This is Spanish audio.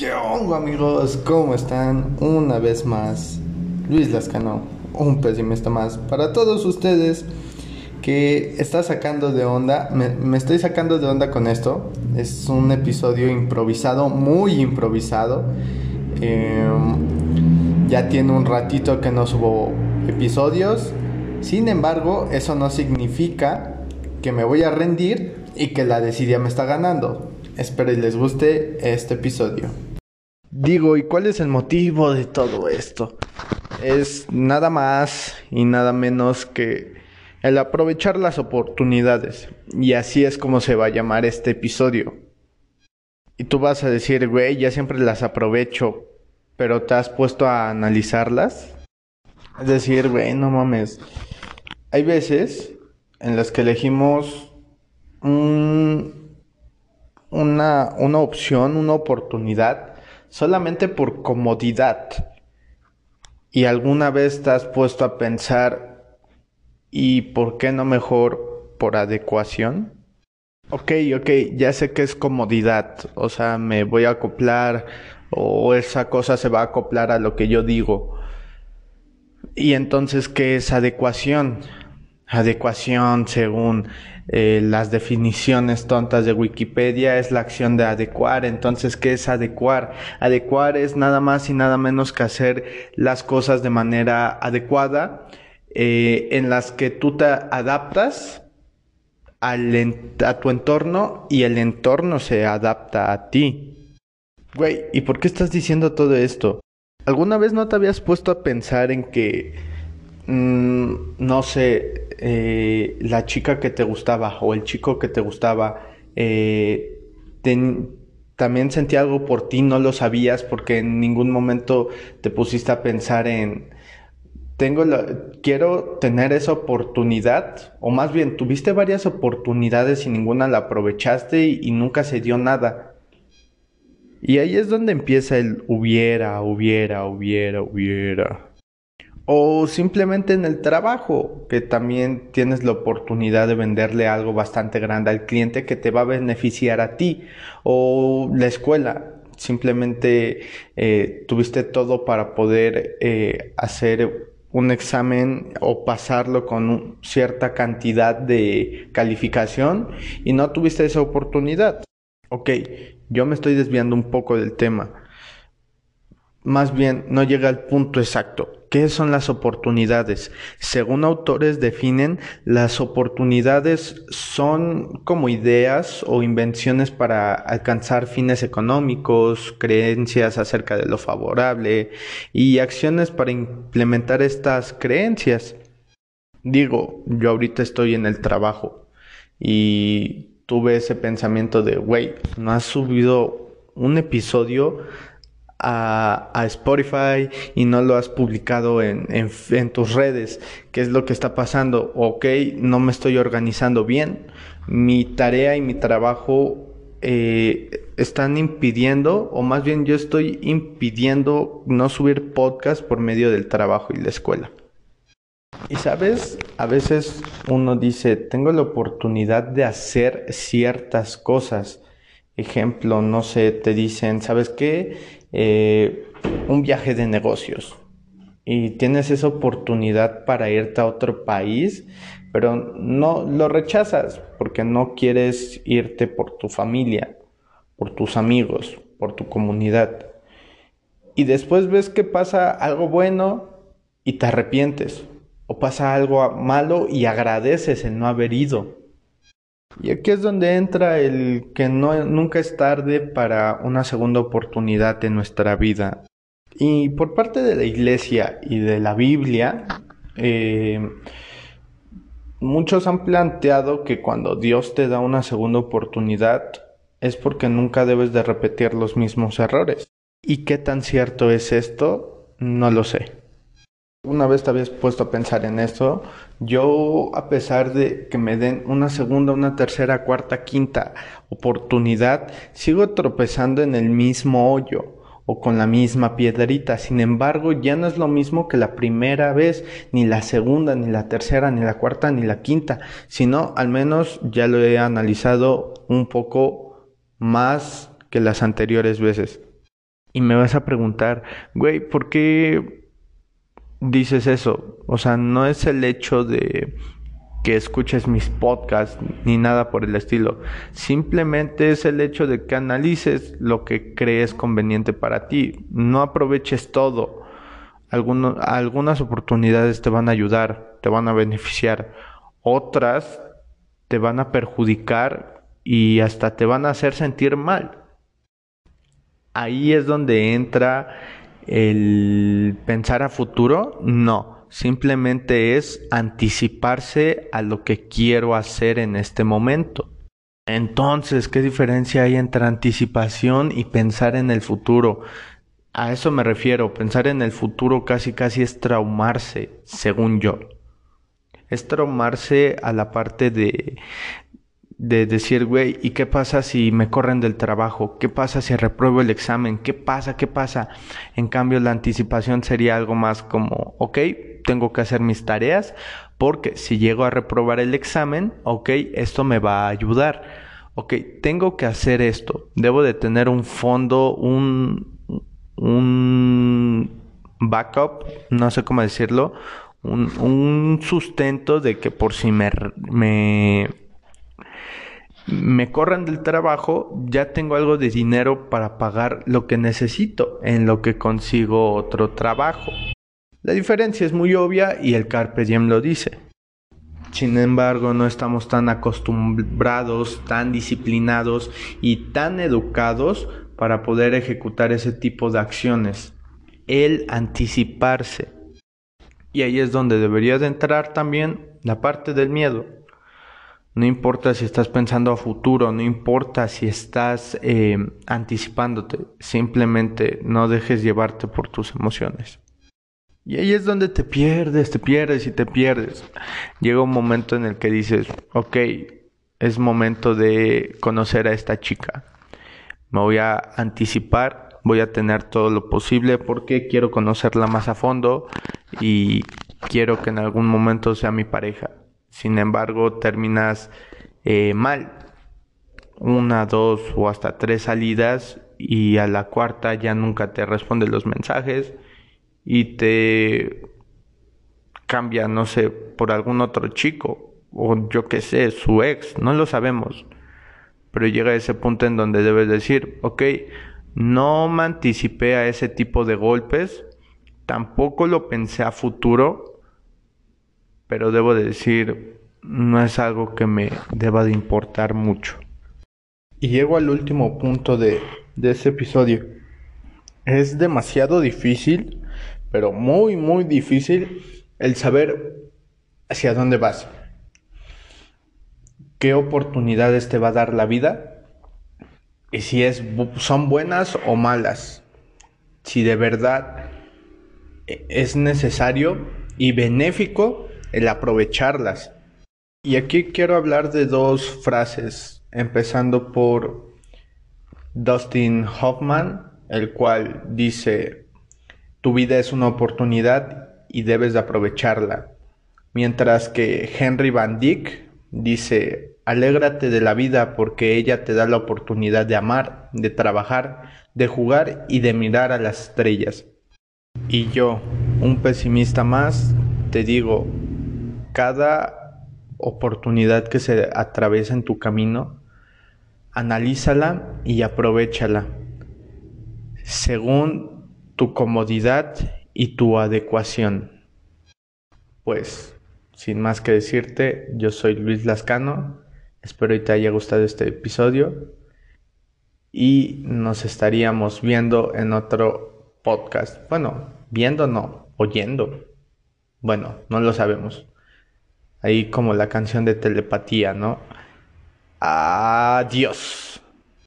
¿Qué onda amigos? ¿Cómo están? Una vez más, Luis Lascano, un pesimista más para todos ustedes que está sacando de onda, me, estoy sacando de onda con esto, es un episodio improvisado, muy improvisado, em, ya tiene un ratito que no subo episodios, sin embargo, eso no significa que me voy a rendir y que la desidia me está ganando. Espero y les guste este episodio. Digo, ¿y cuál es el motivo de todo esto? Es nada más y nada menos que el aprovechar las oportunidades. Y así es como se va a llamar este episodio. Y tú vas a decir, güey, ya siempre las aprovecho, pero ¿te has puesto a analizarlas? Es decir, güey, no mames. Hay veces en las que elegimos una, una opción, una oportunidad, solamente por comodidad. Y alguna vez te has puesto a pensar, ¿y por qué no mejor por adecuación? Ok, ok, ya sé que es comodidad, o sea, me voy a acoplar o esa cosa se va a acoplar a lo que yo digo. Y entonces, ¿qué es adecuación? Adecuación, según eh, las definiciones tontas de Wikipedia, es la acción de adecuar. Entonces, ¿qué es adecuar? Adecuar es nada más y nada menos que hacer las cosas de manera adecuada, eh, en las que tú te adaptas al a tu entorno y el entorno se adapta a ti. Güey, ¿y por qué estás diciendo todo esto? ¿Alguna vez no te habías puesto a pensar en que, mm, no sé, eh, la chica que te gustaba o el chico que te gustaba eh, también sentía algo por ti, no lo sabías porque en ningún momento te pusiste a pensar en, tengo quiero tener esa oportunidad, o más bien, tuviste varias oportunidades y ninguna la aprovechaste y nunca se dio nada. Y ahí es donde empieza el hubiera, hubiera, hubiera, hubiera. O simplemente en el trabajo, que también tienes la oportunidad de venderle algo bastante grande al cliente que te va a beneficiar a ti. O la escuela, simplemente eh, tuviste todo para poder eh, hacer un examen o pasarlo con cierta cantidad de calificación y no tuviste esa oportunidad. Ok, yo me estoy desviando un poco del tema. Más bien, no llega al punto exacto. ¿Qué son las oportunidades? Según autores definen, las oportunidades son como ideas o invenciones para alcanzar fines económicos, creencias acerca de lo favorable y acciones para implementar estas creencias. Digo, yo ahorita estoy en el trabajo y tuve ese pensamiento de, güey, no has subido un episodio a, Spotify y no lo has publicado en, en, tus redes. ¿Qué es lo que está pasando? Ok, no me estoy organizando bien. Mi tarea y mi trabajo eh, están impidiendo, o más bien yo estoy impidiendo no subir podcast por medio del trabajo y la escuela. Y sabes, a veces uno dice, tengo la oportunidad de hacer ciertas cosas. Ejemplo, no sé, te dicen, ¿sabes qué? Eh, un viaje de negocios. Y tienes esa oportunidad para irte a otro país, pero no lo rechazas porque no quieres irte por tu familia, por tus amigos, por tu comunidad. Y después ves que pasa algo bueno y te arrepientes o pasa algo malo y agradeces el no haber ido. Y aquí es donde entra el que nunca es tarde para una segunda oportunidad en nuestra vida. Y por parte de la iglesia y de la Biblia, eh, muchos han planteado que cuando Dios te da una segunda oportunidad es porque nunca debes de repetir los mismos errores. ¿Y qué tan cierto es esto? No lo sé. Una vez te habías puesto a pensar en esto, yo a pesar de que me den una segunda, una tercera, cuarta, quinta oportunidad, sigo tropezando en el mismo hoyo o con la misma piedrita. Sin embargo, ya no es lo mismo que la primera vez, ni la segunda, ni la tercera, ni la cuarta, ni la quinta, sino al menos ya lo he analizado un poco más que las anteriores veces. Y me vas a preguntar, güey, ¿por qué dices eso? O sea, no es el hecho de que escuches mis podcasts ni nada por el estilo. Simplemente es el hecho de que analices lo que crees conveniente para ti. No aproveches todo. algunas oportunidades te van a ayudar, te van a beneficiar. Otras te van a perjudicar y hasta te van a hacer sentir mal. Ahí es donde entra el pensar a futuro. No simplemente es anticiparse a lo que quiero hacer en este momento. Entonces, ¿qué diferencia hay entre anticipación y pensar en el futuro? A eso me refiero, pensar en el futuro casi casi es traumarse, según yo. Es traumarse a la parte de, de decir, güey, ¿y qué pasa si me corren del trabajo? ¿Qué pasa si repruebo el examen? ¿Qué pasa? ¿Qué pasa? En cambio, la anticipación sería algo más como, ok, tengo que hacer mis tareas porque si llego a reprobar el examen, ok, esto me va a ayudar. Ok, tengo que hacer esto. Debo de tener un fondo, un, un backup, no sé cómo decirlo, un, un sustento de que por si me, me me corran del trabajo, ya tengo algo de dinero para pagar lo que necesito en lo que consigo otro trabajo. La diferencia es muy obvia y el Carpe Diem lo dice. Sin embargo, no estamos tan acostumbrados, tan disciplinados y tan educados para poder ejecutar ese tipo de acciones. El anticiparse. Y ahí es donde debería de entrar también la parte del miedo. No importa si estás pensando a futuro, no importa si estás eh, anticipándote, simplemente no dejes llevarte por tus emociones. Y ahí es donde te pierdes, te pierdes y te pierdes. Llega un momento en el que dices, ok, es momento de conocer a esta chica. Me voy a anticipar, voy a tener todo lo posible porque quiero conocerla más a fondo y quiero que en algún momento sea mi pareja. Sin embargo, terminas eh, mal. Una, dos o hasta tres salidas y a la cuarta ya nunca te responden los mensajes y te cambia, no sé, por algún otro chico o yo qué sé, su ex, no lo sabemos. Pero llega ese punto en donde debes decir, ok, no me anticipé a ese tipo de golpes, tampoco lo pensé a futuro, pero debo de decir, no es algo que me deba de importar mucho. Y llego al último punto de, de ese episodio. Es demasiado difícil, pero muy, muy difícil el saber hacia dónde vas. ¿Qué oportunidades te va a dar la vida? Y si es, son buenas o malas. Si de verdad es necesario y benéfico el aprovecharlas. Y aquí quiero hablar de dos frases, empezando por Dustin Hoffman, el cual dice, tu vida es una oportunidad y debes de aprovecharla. Mientras que Henry Van Dyck dice, alégrate de la vida porque ella te da la oportunidad de amar, de trabajar, de jugar y de mirar a las estrellas. Y yo, un pesimista más, te digo, cada oportunidad que se atraviesa en tu camino, analízala y aprovechala según tu comodidad y tu adecuación. Pues, sin más que decirte, yo soy Luis Lascano, espero que te haya gustado este episodio y nos estaríamos viendo en otro podcast. Bueno, viendo no, oyendo. Bueno, no lo sabemos. Ahí como la canción de telepatía, ¿no? Adiós.